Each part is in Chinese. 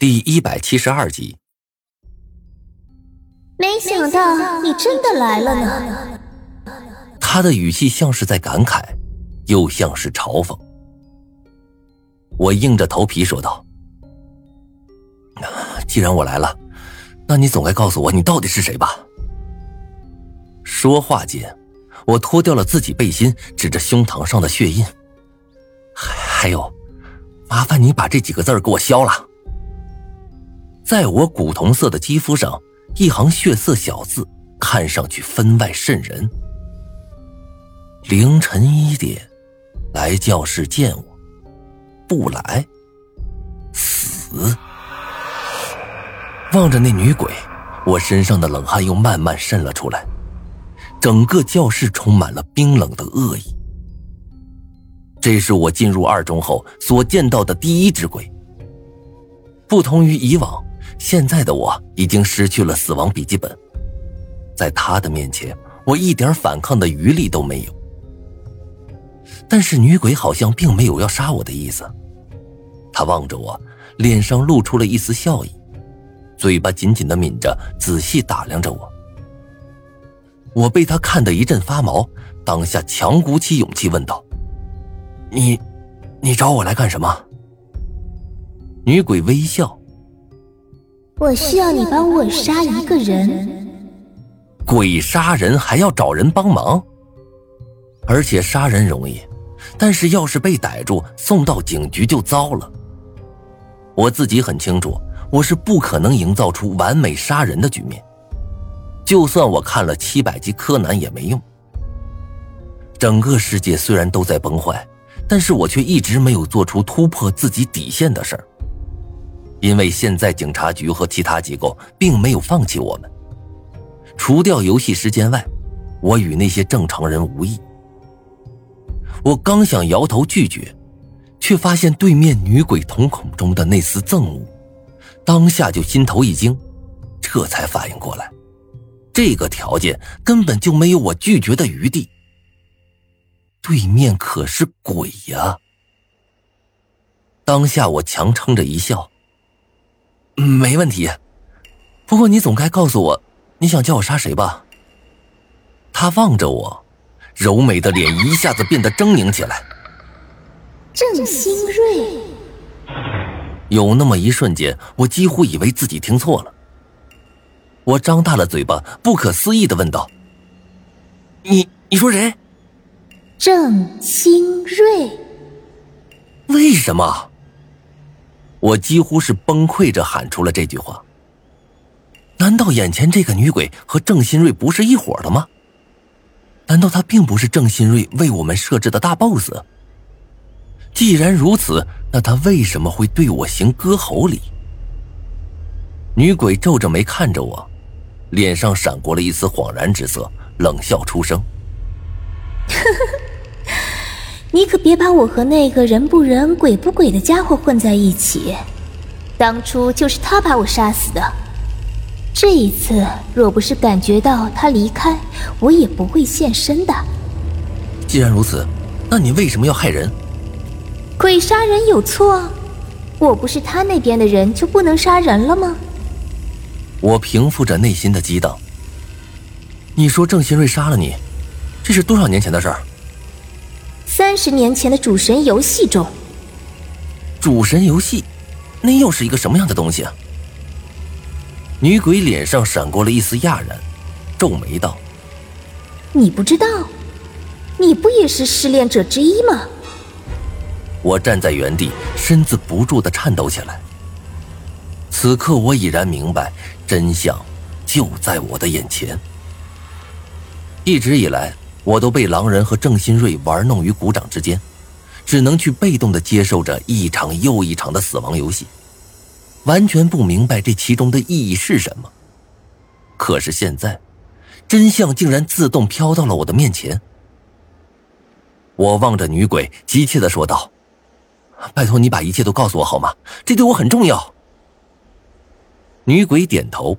第一百七十二集。没想到你真的来了呢。他的语气像是在感慨，又像是嘲讽。我硬着头皮说道：“既然我来了，那你总该告诉我你到底是谁吧？”说话间，我脱掉了自己背心，指着胸膛上的血印，还还有，麻烦你把这几个字给我消了。在我古铜色的肌肤上，一行血色小字，看上去分外瘆人。凌晨一点，来教室见我，不来，死。望着那女鬼，我身上的冷汗又慢慢渗了出来，整个教室充满了冰冷的恶意。这是我进入二中后所见到的第一只鬼。不同于以往。现在的我已经失去了死亡笔记本，在他的面前，我一点反抗的余力都没有。但是女鬼好像并没有要杀我的意思，她望着我，脸上露出了一丝笑意，嘴巴紧紧的抿着，仔细打量着我。我被她看得一阵发毛，当下强鼓起勇气问道：“你，你找我来干什么？”女鬼微笑。我需要你帮我杀一个人。鬼杀人还要找人帮忙，而且杀人容易，但是要是被逮住送到警局就糟了。我自己很清楚，我是不可能营造出完美杀人的局面，就算我看了七百集柯南也没用。整个世界虽然都在崩坏，但是我却一直没有做出突破自己底线的事儿。因为现在警察局和其他机构并没有放弃我们，除掉游戏时间外，我与那些正常人无异。我刚想摇头拒绝，却发现对面女鬼瞳孔中的那丝憎恶，当下就心头一惊，这才反应过来，这个条件根本就没有我拒绝的余地。对面可是鬼呀！当下我强撑着一笑。没问题，不过你总该告诉我，你想叫我杀谁吧？他望着我，柔美的脸一下子变得狰狞起来。郑新瑞，有那么一瞬间，我几乎以为自己听错了。我张大了嘴巴，不可思议的问道：“你你说谁？”郑新瑞，为什么？我几乎是崩溃着喊出了这句话。难道眼前这个女鬼和郑新瑞不是一伙的吗？难道她并不是郑新瑞为我们设置的大 boss？既然如此，那她为什么会对我行割喉礼？女鬼皱着眉看着我，脸上闪过了一丝恍然之色，冷笑出声：“呵呵。”你可别把我和那个人不人鬼不鬼的家伙混在一起。当初就是他把我杀死的。这一次若不是感觉到他离开，我也不会现身的。既然如此，那你为什么要害人？鬼杀人有错？我不是他那边的人，就不能杀人了吗？我平复着内心的激荡。你说郑新瑞杀了你，这是多少年前的事儿？三十年前的主神游戏中，主神游戏，那又是一个什么样的东西啊？女鬼脸上闪过了一丝讶然，皱眉道：“你不知道？你不也是失恋者之一吗？”我站在原地，身子不住的颤抖起来。此刻我已然明白，真相就在我的眼前。一直以来。我都被狼人和郑新瑞玩弄于股掌之间，只能去被动的接受着一场又一场的死亡游戏，完全不明白这其中的意义是什么。可是现在，真相竟然自动飘到了我的面前。我望着女鬼，急切的说道：“拜托你把一切都告诉我好吗？这对我很重要。”女鬼点头，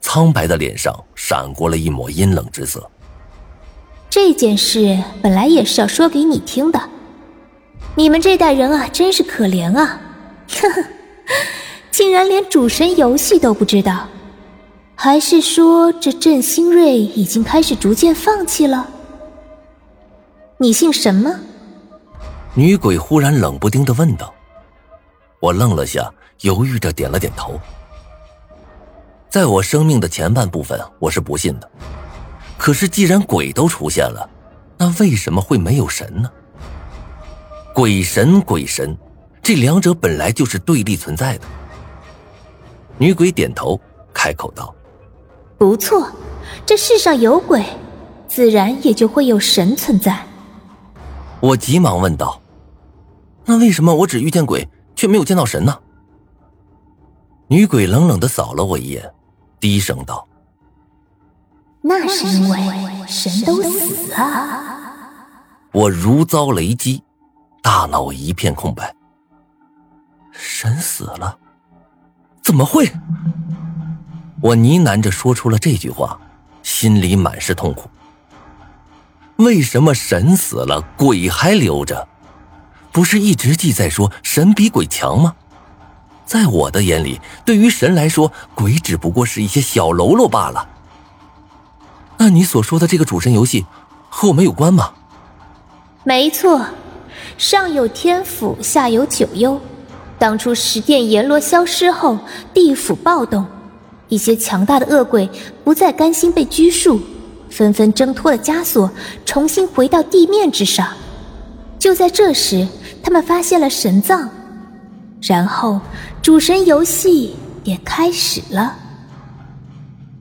苍白的脸上闪过了一抹阴冷之色。这件事本来也是要说给你听的，你们这代人啊，真是可怜啊！呵呵，竟然连主神游戏都不知道，还是说这郑新瑞已经开始逐渐放弃了？你姓什么？女鬼忽然冷不丁的问道。我愣了下，犹豫着点了点头。在我生命的前半部分，我是不信的。可是既然鬼都出现了，那为什么会没有神呢？鬼神鬼神，这两者本来就是对立存在的。女鬼点头，开口道：“不错，这世上有鬼，自然也就会有神存在。”我急忙问道：“那为什么我只遇见鬼，却没有见到神呢？”女鬼冷冷的扫了我一眼，低声道：“那是因为神都死了。”我如遭雷击，大脑一片空白。神死了？怎么会？我呢喃着说出了这句话，心里满是痛苦。为什么神死了，鬼还留着？不是一直记载说神比鬼强吗？在我的眼里，对于神来说，鬼只不过是一些小喽啰罢了。那你所说的这个主神游戏，和我们有关吗？没错，上有天府，下有九幽。当初十殿阎罗消失后，地府暴动，一些强大的恶鬼不再甘心被拘束。纷纷挣脱了枷锁，重新回到地面之上。就在这时，他们发现了神藏，然后主神游戏也开始了。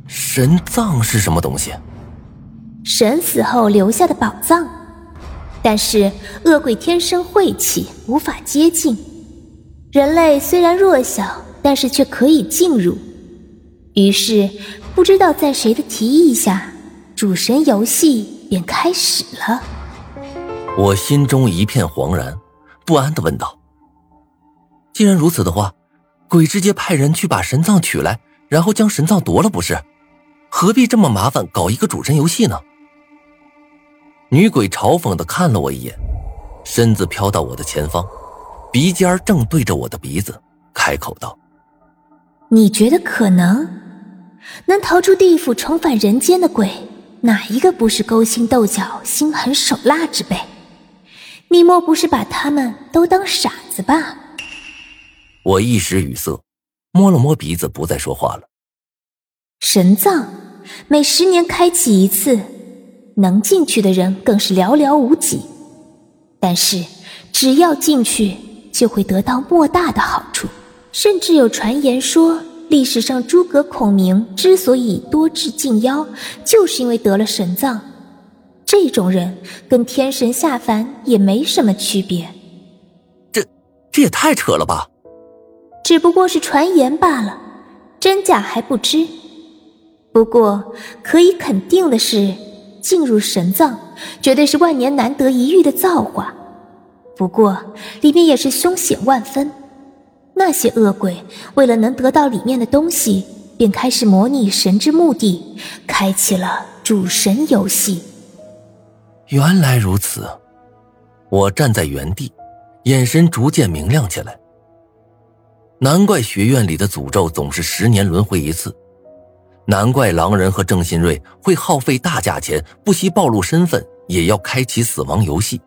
神藏是什么东西？神死后留下的宝藏，但是恶鬼天生晦气，无法接近。人类虽然弱小，但是却可以进入。于是，不知道在谁的提议下。主神游戏便开始了，我心中一片惶然，不安的问道：“既然如此的话，鬼直接派人去把神藏取来，然后将神藏夺了，不是？何必这么麻烦搞一个主神游戏呢？”女鬼嘲讽的看了我一眼，身子飘到我的前方，鼻尖正对着我的鼻子，开口道：“你觉得可能能逃出地府，重返人间的鬼？”哪一个不是勾心斗角、心狠手辣之辈？你莫不是把他们都当傻子吧？我一时语塞，摸了摸鼻子，不再说话了。神藏每十年开启一次，能进去的人更是寥寥无几。但是只要进去，就会得到莫大的好处，甚至有传言说。历史上，诸葛孔明之所以多智近妖，就是因为得了神藏。这种人跟天神下凡也没什么区别。这这也太扯了吧！只不过是传言罢了，真假还不知。不过可以肯定的是，进入神藏绝对是万年难得一遇的造化。不过里面也是凶险万分。那些恶鬼为了能得到里面的东西，便开始模拟神之目的，开启了主神游戏。原来如此，我站在原地，眼神逐渐明亮起来。难怪学院里的诅咒总是十年轮回一次，难怪狼人和郑新瑞会耗费大价钱，不惜暴露身份，也要开启死亡游戏。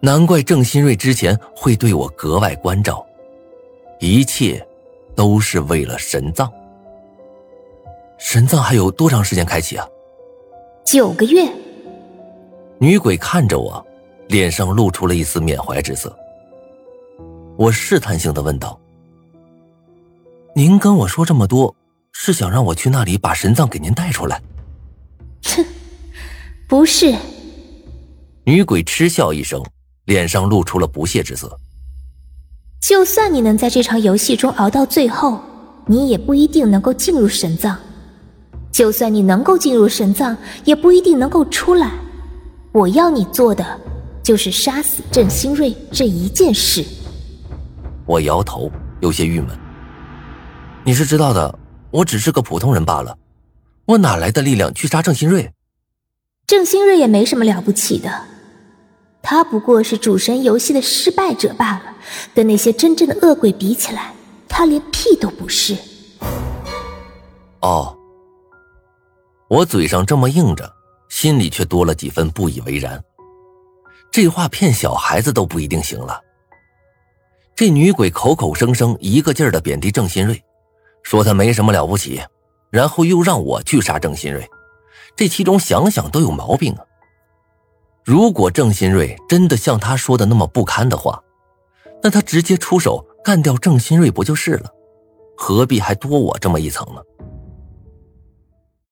难怪郑新瑞之前会对我格外关照。一切，都是为了神藏。神藏还有多长时间开启啊？九个月。女鬼看着我，脸上露出了一丝缅怀之色。我试探性的问道：“您跟我说这么多，是想让我去那里把神藏给您带出来？”哼，不是。女鬼嗤笑一声，脸上露出了不屑之色。就算你能在这场游戏中熬到最后，你也不一定能够进入神藏。就算你能够进入神藏，也不一定能够出来。我要你做的，就是杀死郑新瑞这一件事。我摇头，有些郁闷。你是知道的，我只是个普通人罢了，我哪来的力量去杀郑新瑞？郑新瑞也没什么了不起的。他不过是主神游戏的失败者罢了，跟那些真正的恶鬼比起来，他连屁都不是。哦，我嘴上这么硬着，心里却多了几分不以为然。这话骗小孩子都不一定行了。这女鬼口口声声一个劲儿的贬低郑新瑞，说他没什么了不起，然后又让我去杀郑新瑞，这其中想想都有毛病啊。如果郑新瑞真的像他说的那么不堪的话，那他直接出手干掉郑新瑞不就是了？何必还多我这么一层呢？